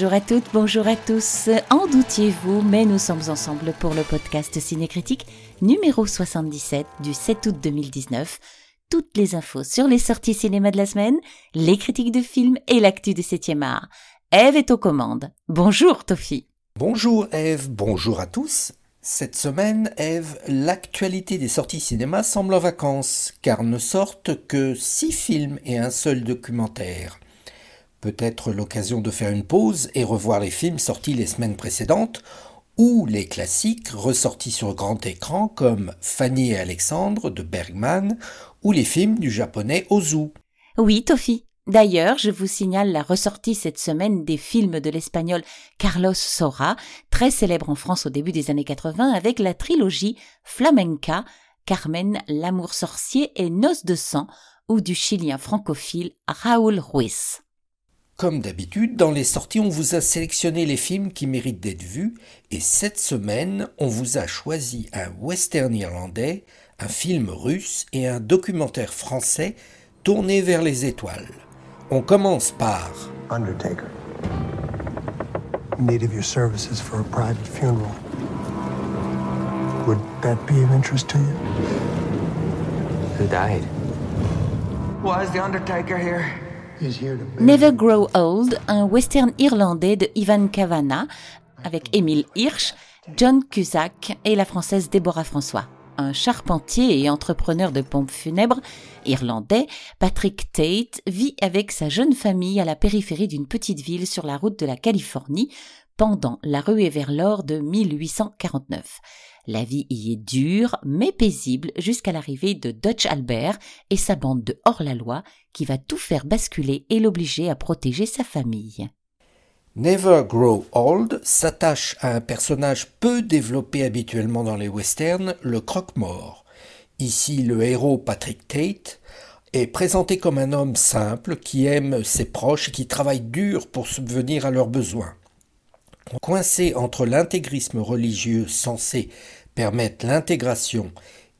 Bonjour à toutes, bonjour à tous. En doutiez-vous, mais nous sommes ensemble pour le podcast Cinécritique numéro 77 du 7 août 2019. Toutes les infos sur les sorties cinéma de la semaine, les critiques de films et l'actu du 7e art. Eve est aux commandes. Bonjour Tofi. Bonjour Eve, bonjour à tous. Cette semaine, Eve, l'actualité des sorties cinéma semble en vacances, car ne sortent que six films et un seul documentaire. Peut-être l'occasion de faire une pause et revoir les films sortis les semaines précédentes, ou les classiques ressortis sur grand écran comme Fanny et Alexandre de Bergman, ou les films du japonais Ozu. Oui, Tofi. D'ailleurs, je vous signale la ressortie cette semaine des films de l'espagnol Carlos Sora, très célèbre en France au début des années 80 avec la trilogie Flamenca, Carmen, l'amour sorcier et Noces de sang, ou du chilien francophile Raúl Ruiz. Comme d'habitude, dans les sorties, on vous a sélectionné les films qui méritent d'être vus, et cette semaine, on vous a choisi un western irlandais, un film russe et un documentaire français tourné vers les étoiles. On commence par Undertaker. Need of your services for a private funeral. Would that be of interest to you? Who died? Why is the Undertaker here? Never Grow Old, un western irlandais de Ivan Kavanagh avec Émile Hirsch, John Cusack et la française Déborah François. Un charpentier et entrepreneur de pompes funèbres irlandais, Patrick Tate vit avec sa jeune famille à la périphérie d'une petite ville sur la route de la Californie pendant la ruée vers l'or de 1849. La vie y est dure, mais paisible jusqu'à l'arrivée de Dutch Albert et sa bande de hors-la-loi qui va tout faire basculer et l'obliger à protéger sa famille. Never Grow Old s'attache à un personnage peu développé habituellement dans les westerns, le croque-mort. Ici, le héros Patrick Tate est présenté comme un homme simple qui aime ses proches et qui travaille dur pour subvenir à leurs besoins. Coincé entre l'intégrisme religieux censé permettre l'intégration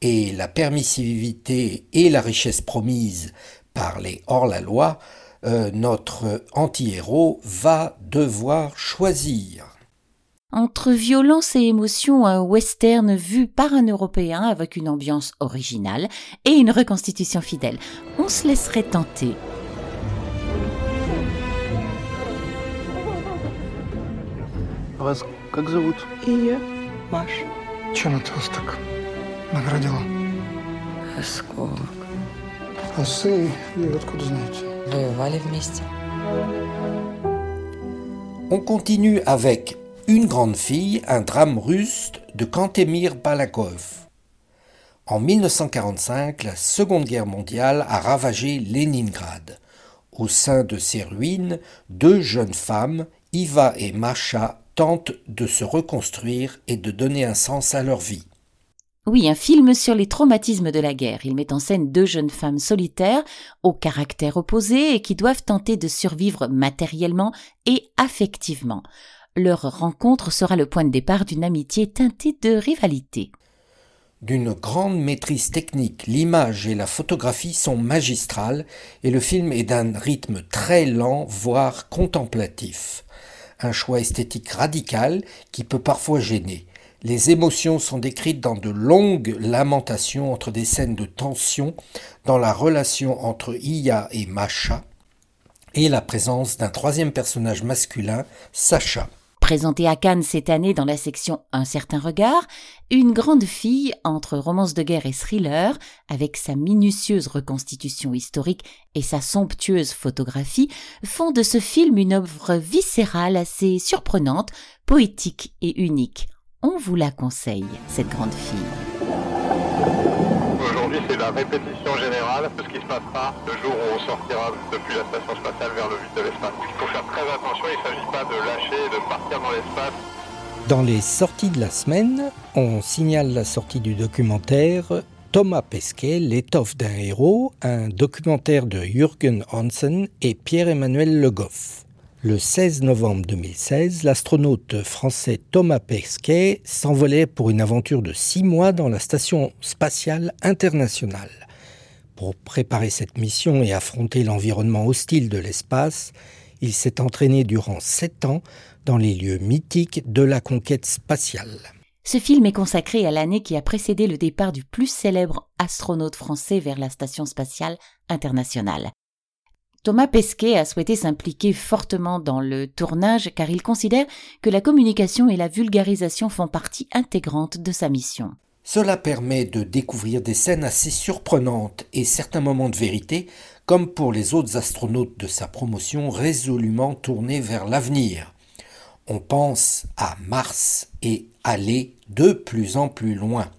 et la permissivité et la richesse promise par les hors-la-loi, euh, notre anti-héros va devoir choisir. Entre violence et émotion, un western vu par un Européen avec une ambiance originale et une reconstitution fidèle. On se laisserait tenter. Вас как зовут? Ее. Маш. Чем это вас так наградила? Осколок. А сын, вы откуда знаете? Воевали вместе. On continue avec Une grande fille, un drame russe de Kantemir Balakov. En 1945, la Seconde Guerre mondiale a ravagé Leningrad. Au sein de ces ruines, deux jeunes femmes, Iva et Masha, tentent de se reconstruire et de donner un sens à leur vie. Oui, un film sur les traumatismes de la guerre. Il met en scène deux jeunes femmes solitaires, au caractère opposé et qui doivent tenter de survivre matériellement et affectivement. Leur rencontre sera le point de départ d'une amitié teintée de rivalité. D'une grande maîtrise technique, l'image et la photographie sont magistrales et le film est d'un rythme très lent, voire contemplatif un choix esthétique radical qui peut parfois gêner. Les émotions sont décrites dans de longues lamentations entre des scènes de tension dans la relation entre Iya et Masha et la présence d'un troisième personnage masculin, Sacha. Présenté à Cannes cette année dans la section Un certain regard, une grande fille entre romance de guerre et thriller, avec sa minutieuse reconstitution historique et sa somptueuse photographie, font de ce film une œuvre viscérale assez surprenante, poétique et unique. On vous la conseille, cette grande fille. Aujourd'hui, c'est la répétition générale de ce qui se passera le jour où on sortira depuis la station spatiale vers le vide de l'espace. Il faut faire très attention, il ne s'agit pas de lâcher et de partir dans l'espace. Dans les sorties de la semaine, on signale la sortie du documentaire Thomas Pesquet, l'étoffe d'un héros, un documentaire de Jürgen Hansen et Pierre-Emmanuel Le Goff. Le 16 novembre 2016, l'astronaute français Thomas Pesquet s'envolait pour une aventure de six mois dans la Station spatiale internationale. Pour préparer cette mission et affronter l'environnement hostile de l'espace, Il s'est entraîné durant sept ans dans les lieux mythiques de la conquête spatiale. Ce film est consacré à l'année qui a précédé le départ du plus célèbre astronaute français vers la Station spatiale internationale. Thomas Pesquet a souhaité s'impliquer fortement dans le tournage car il considère que la communication et la vulgarisation font partie intégrante de sa mission. Cela permet de découvrir des scènes assez surprenantes et certains moments de vérité, comme pour les autres astronautes de sa promotion résolument tournés vers l'avenir. On pense à Mars et aller de plus en plus loin.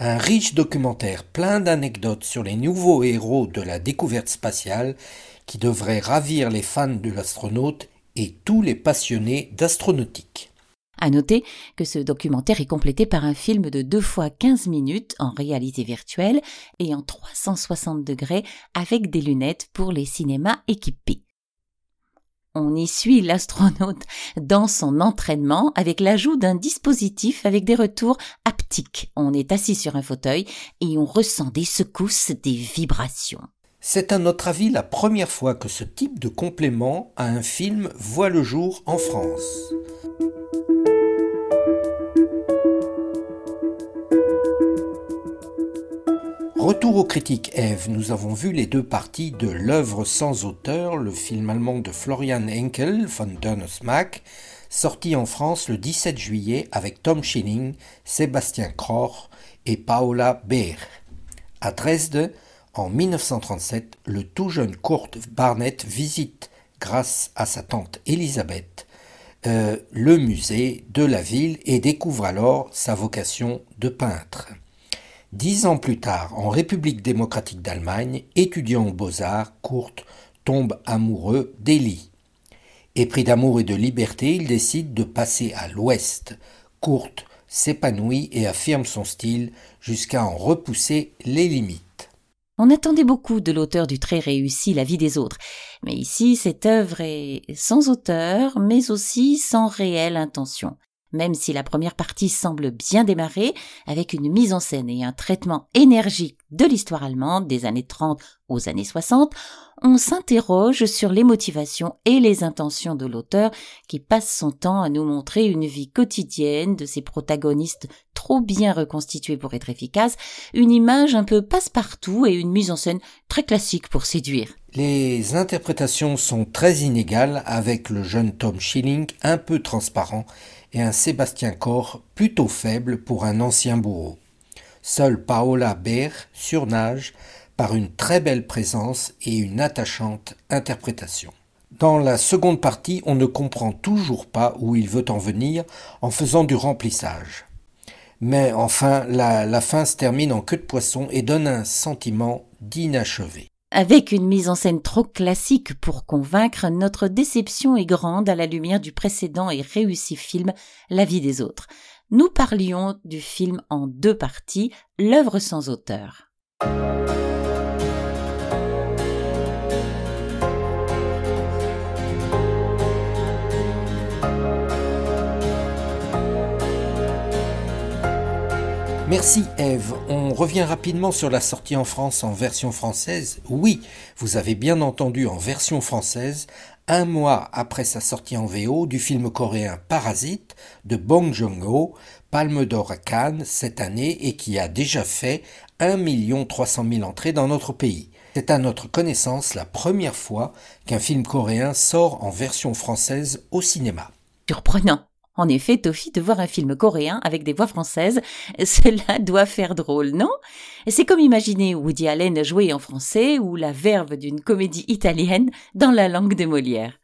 Un riche documentaire plein d'anecdotes sur les nouveaux héros de la découverte spatiale qui devrait ravir les fans de l'astronaute et tous les passionnés d'astronautique. À noter que ce documentaire est complété par un film de 2 fois 15 minutes en réalité virtuelle et en 360 degrés avec des lunettes pour les cinémas équipés. On y suit l'astronaute dans son entraînement avec l'ajout d'un dispositif avec des retours haptiques. On est assis sur un fauteuil et on ressent des secousses, des vibrations. C'est à notre avis la première fois que ce type de complément à un film voit le jour en France. Retour aux critiques Eve, nous avons vu les deux parties de L'œuvre sans auteur, le film allemand de Florian Henkel von Donnersmack, sorti en France le 17 juillet avec Tom Schilling, Sébastien Kroch et Paola Beer. À Dresde, en 1937, le tout jeune Kurt Barnett visite, grâce à sa tante Elisabeth, euh, le musée de la ville et découvre alors sa vocation de peintre. Dix ans plus tard, en République démocratique d'Allemagne, étudiant aux beaux-arts, Kurt tombe amoureux d'Elie. Épris d'amour et de liberté, il décide de passer à l'ouest. Kurt s'épanouit et affirme son style jusqu'à en repousser les limites. On attendait beaucoup de l'auteur du très réussi La vie des autres, mais ici cette œuvre est sans auteur, mais aussi sans réelle intention. Même si la première partie semble bien démarrer, avec une mise en scène et un traitement énergique de l'histoire allemande des années 30 aux années 60, on s'interroge sur les motivations et les intentions de l'auteur qui passe son temps à nous montrer une vie quotidienne de ses protagonistes trop bien reconstitués pour être efficaces, une image un peu passe-partout et une mise en scène très classique pour séduire. Les interprétations sont très inégales avec le jeune Tom Schilling un peu transparent et un Sébastien Corr plutôt faible pour un ancien bourreau. Seule Paola Beer surnage par une très belle présence et une attachante interprétation. Dans la seconde partie, on ne comprend toujours pas où il veut en venir en faisant du remplissage. Mais enfin, la fin se termine en queue de poisson et donne un sentiment d'inachevé. Avec une mise en scène trop classique pour convaincre, notre déception est grande à la lumière du précédent et réussi film La vie des autres. Nous parlions du film en deux parties, L'œuvre sans auteur. Merci Eve. On revient rapidement sur la sortie en France en version française. Oui, vous avez bien entendu en version française, un mois après sa sortie en VO du film coréen Parasite de Bong Joon-ho, Palme d'Or à Cannes cette année et qui a déjà fait 1 300 000 entrées dans notre pays. C'est à notre connaissance la première fois qu'un film coréen sort en version française au cinéma. Surprenant. En effet, Toffy, de voir un film coréen avec des voix françaises, cela doit faire drôle, non? C'est comme imaginer Woody Allen jouer en français ou la verve d'une comédie italienne dans la langue de Molière.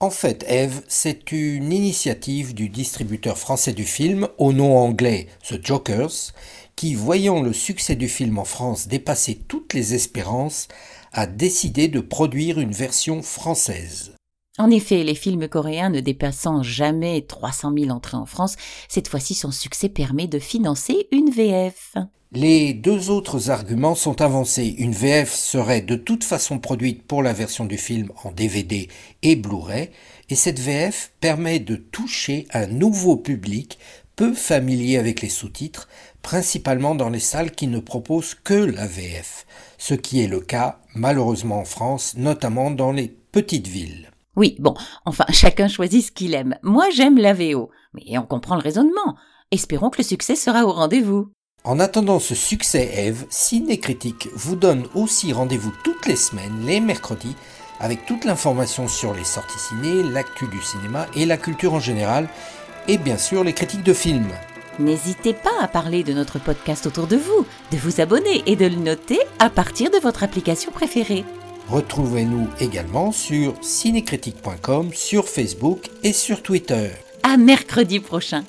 En fait, Eve, c'est une initiative du distributeur français du film, au nom anglais The Jokers, qui, voyant le succès du film en France dépasser toutes les espérances, a décidé de produire une version française. En effet, les films coréens ne dépassant jamais 300 000 entrées en France, cette fois-ci son succès permet de financer une VF. Les deux autres arguments sont avancés. Une VF serait de toute façon produite pour la version du film en DVD et Blu-ray, et cette VF permet de toucher un nouveau public peu familier avec les sous-titres, principalement dans les salles qui ne proposent que la VF, ce qui est le cas malheureusement en France, notamment dans les petites villes. Oui, bon, enfin, chacun choisit ce qu'il aime. Moi, j'aime la VO, mais on comprend le raisonnement. Espérons que le succès sera au rendez-vous. En attendant ce succès Eve, Cinécritique vous donne aussi rendez-vous toutes les semaines, les mercredis, avec toute l'information sur les sorties ciné, l'actu du cinéma et la culture en général, et bien sûr les critiques de films. N'hésitez pas à parler de notre podcast autour de vous, de vous abonner et de le noter à partir de votre application préférée. Retrouvez-nous également sur cinécritique.com, sur Facebook et sur Twitter. À mercredi prochain.